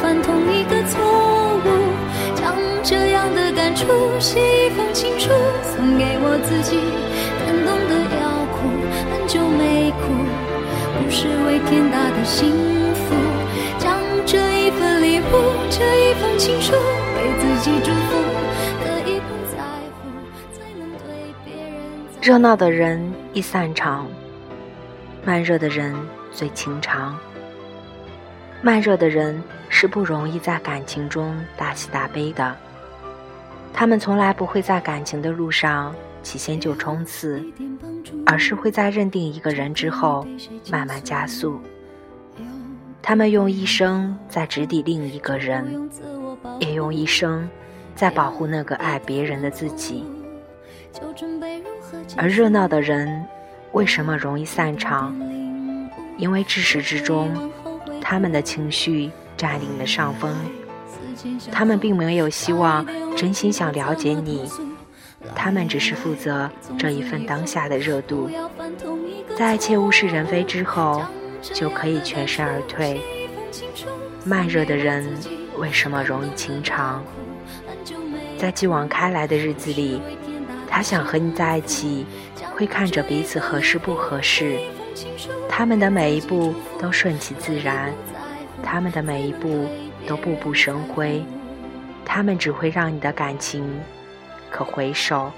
犯同一个错误。将这样的感触写一封情书，送给我自己。感动的要哭，很久没哭，不是为天大的幸福。将这一份礼物，这一封情书，给自己祝福。可以不在乎，才能对别人。热闹的人易散场，慢热的人最情长。慢热的人是不容易在感情中大喜大悲的，他们从来不会在感情的路上起先就冲刺，而是会在认定一个人之后慢慢加速。他们用一生在直抵另一个人，也用一生在保护那个爱别人的自己。而热闹的人为什么容易散场？因为至始至终，他们的情绪占领了上风，他们并没有希望真心想了解你，他们只是负责这一份当下的热度，在一切物是人非之后，就可以全身而退。慢热的人为什么容易情长？在继往开来的日子里，他想和你在一起，会看着彼此合适不合适。他们的每一步都顺其自然，他们的每一步都步步生辉，他们只会让你的感情可回首，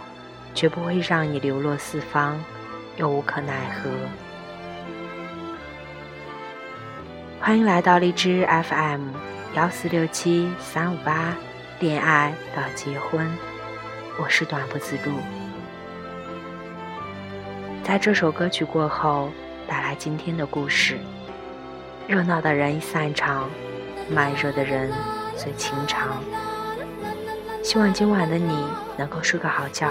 绝不会让你流落四方，又无可奈何。欢迎来到荔枝 FM 幺四六七三五八，恋爱到结婚，我是短不自路。在这首歌曲过后。带来今天的故事。热闹的人一散场，慢热的人最情长。希望今晚的你能够睡个好觉，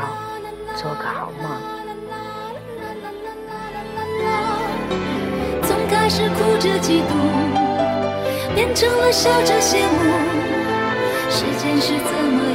做个好梦。从开始哭着嫉妒，变成了笑着羡慕。时间是怎么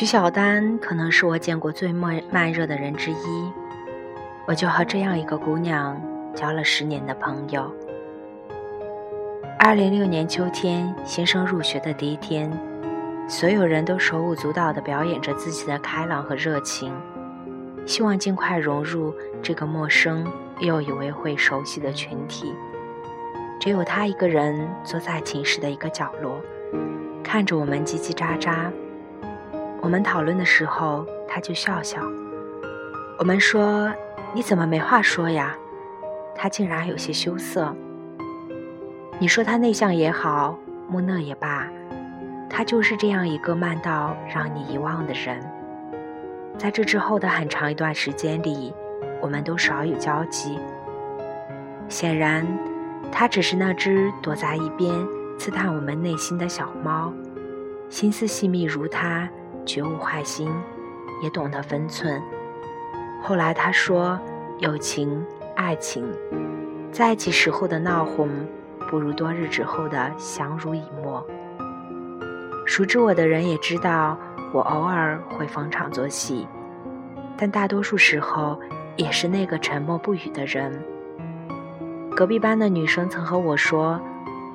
徐小丹可能是我见过最慢慢热的人之一，我就和这样一个姑娘交了十年的朋友。二零六年秋天，新生入学的第一天，所有人都手舞足蹈地表演着自己的开朗和热情，希望尽快融入这个陌生又以为会熟悉的群体。只有他一个人坐在寝室的一个角落，看着我们叽叽喳喳。我们讨论的时候，他就笑笑。我们说：“你怎么没话说呀？”他竟然有些羞涩。你说他内向也好，木讷也罢，他就是这样一个慢到让你遗忘的人。在这之后的很长一段时间里，我们都少有交集。显然，他只是那只躲在一边刺探我们内心的小猫，心思细密如他，绝无坏心，也懂得分寸。后来他说：“友情、爱情，在一起时候的闹哄，不如多日之后的相濡以沫。”熟知我的人也知道。我偶尔会逢场作戏，但大多数时候也是那个沉默不语的人。隔壁班的女生曾和我说：“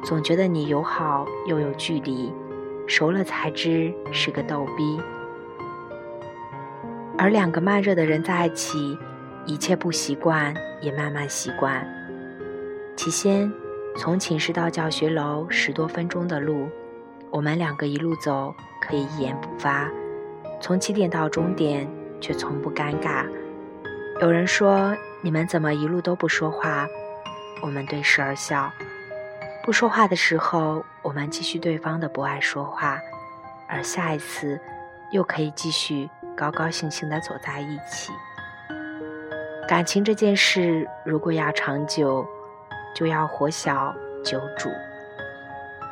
总觉得你友好又有距离，熟了才知是个逗逼。”而两个慢热的人在一起，一切不习惯也慢慢习惯。起先，从寝室到教学楼十多分钟的路，我们两个一路走。可以一言不发，从起点到终点却从不尴尬。有人说：“你们怎么一路都不说话？”我们对视而笑。不说话的时候，我们继续对方的不爱说话，而下一次又可以继续高高兴兴的走在一起。感情这件事，如果要长久，就要活小久主。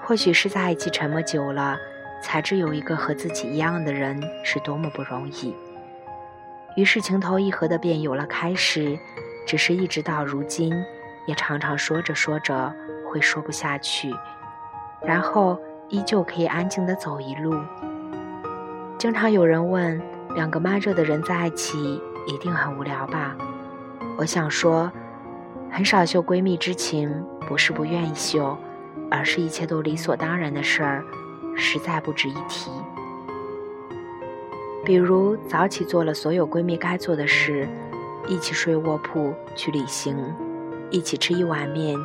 或许是在一起沉默久了。才知有一个和自己一样的人是多么不容易。于是情投意合的便有了开始，只是一直到如今，也常常说着说着会说不下去，然后依旧可以安静的走一路。经常有人问，两个慢热的人在一起一定很无聊吧？我想说，很少秀闺蜜之情，不是不愿意秀，而是一切都理所当然的事儿。实在不值一提。比如早起做了所有闺蜜该做的事，一起睡卧铺去旅行，一起吃一碗面，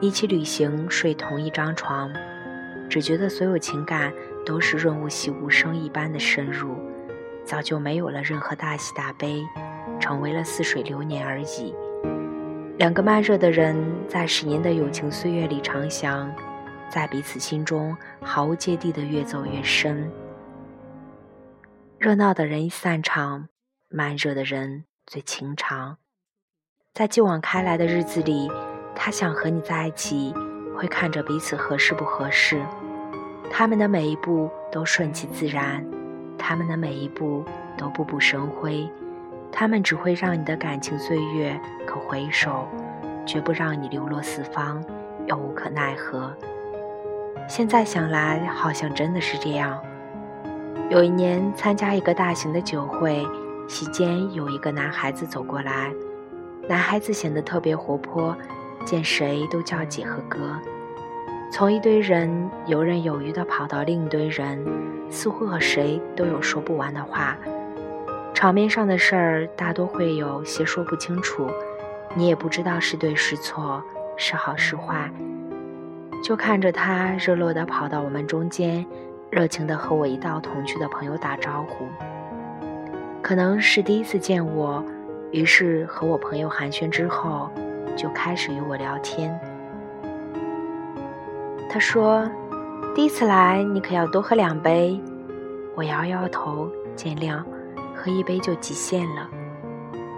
一起旅行睡同一张床，只觉得所有情感都是润物细无声一般的深入，早就没有了任何大喜大悲，成为了似水流年而已。两个慢热的人在十年的友情岁月里长相。在彼此心中毫无芥蒂的越走越深。热闹的人散场，慢热的人最情长。在继往开来的日子里，他想和你在一起，会看着彼此合适不合适。他们的每一步都顺其自然，他们的每一步都步步生辉。他们只会让你的感情岁月可回首，绝不让你流落四方，又无可奈何。现在想来，好像真的是这样。有一年参加一个大型的酒会，席间有一个男孩子走过来，男孩子显得特别活泼，见谁都叫姐和哥。从一堆人游刃有余地跑到另一堆人，似乎和谁都有说不完的话。场面上的事儿大多会有些说不清楚，你也不知道是对是错，是好是坏。就看着他热络地跑到我们中间，热情地和我一道同去的朋友打招呼。可能是第一次见我，于是和我朋友寒暄之后，就开始与我聊天。他说：“第一次来，你可要多喝两杯。”我摇摇头，见谅，喝一杯就极限了。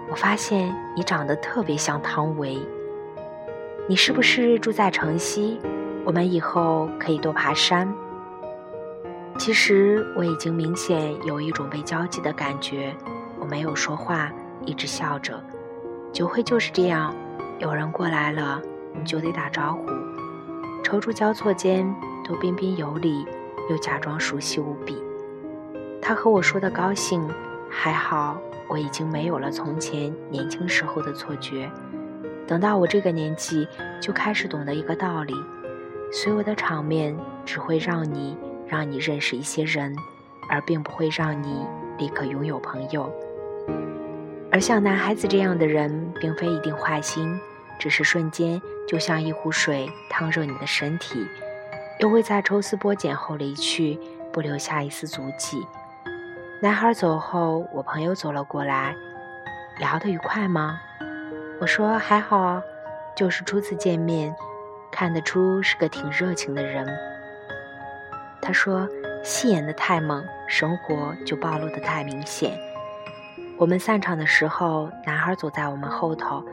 我发现你长得特别像汤唯，你是不是住在城西？我们以后可以多爬山。其实我已经明显有一种被交集的感觉，我没有说话，一直笑着。酒会就是这样，有人过来了，你就得打招呼。踌躇交错间，都彬彬有礼，又假装熟悉无比。他和我说的高兴，还好我已经没有了从前年轻时候的错觉。等到我这个年纪，就开始懂得一个道理。所有的场面只会让你让你认识一些人，而并不会让你立刻拥有朋友。而像男孩子这样的人，并非一定坏心，只是瞬间就像一壶水烫热你的身体，又会在抽丝剥茧后离去，不留下一丝足迹。男孩走后，我朋友走了过来，聊得愉快吗？我说还好，就是初次见面。看得出是个挺热情的人。他说：“戏演的太猛，生活就暴露的太明显。我们散场的时候，男孩走在我们后头，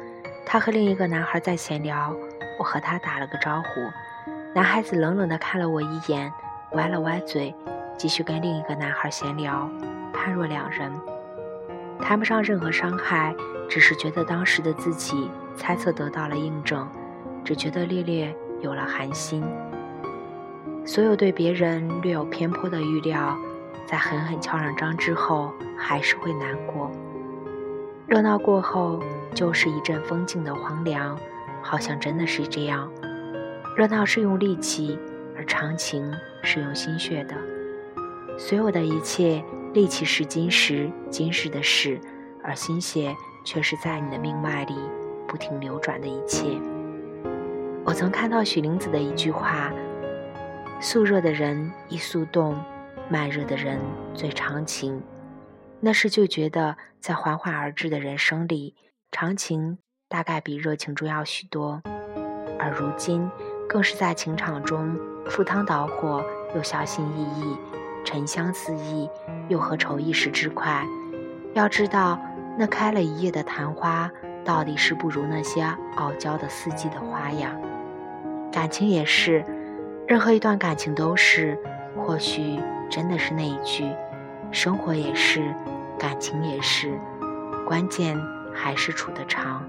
他和另一个男孩在闲聊，我和他打了个招呼。男孩子冷冷地看了我一眼，歪了歪嘴，继续跟另一个男孩闲聊，判若两人，谈不上任何伤害，只是觉得当时的自己猜测得到了印证，只觉得略略有了寒心。所有对别人略有偏颇的预料。在狠狠敲上章之后，还是会难过。热闹过后，就是一阵风静的荒凉，好像真的是这样。热闹是用力气，而长情是用心血的。所有的一切，力气是今时今日的事，而心血却是在你的命脉里不停流转的一切。我曾看到许玲子的一句话：“速热的人易速冻。”慢热的人最长情，那时就觉得在缓缓而至的人生里，长情大概比热情重要许多。而如今，更是在情场中赴汤蹈火，又小心翼翼；沉香四溢，又何愁一时之快？要知道，那开了一夜的昙花，到底是不如那些傲娇的四季的花呀。感情也是，任何一段感情都是，或许。真的是那一句，生活也是，感情也是，关键还是处得长。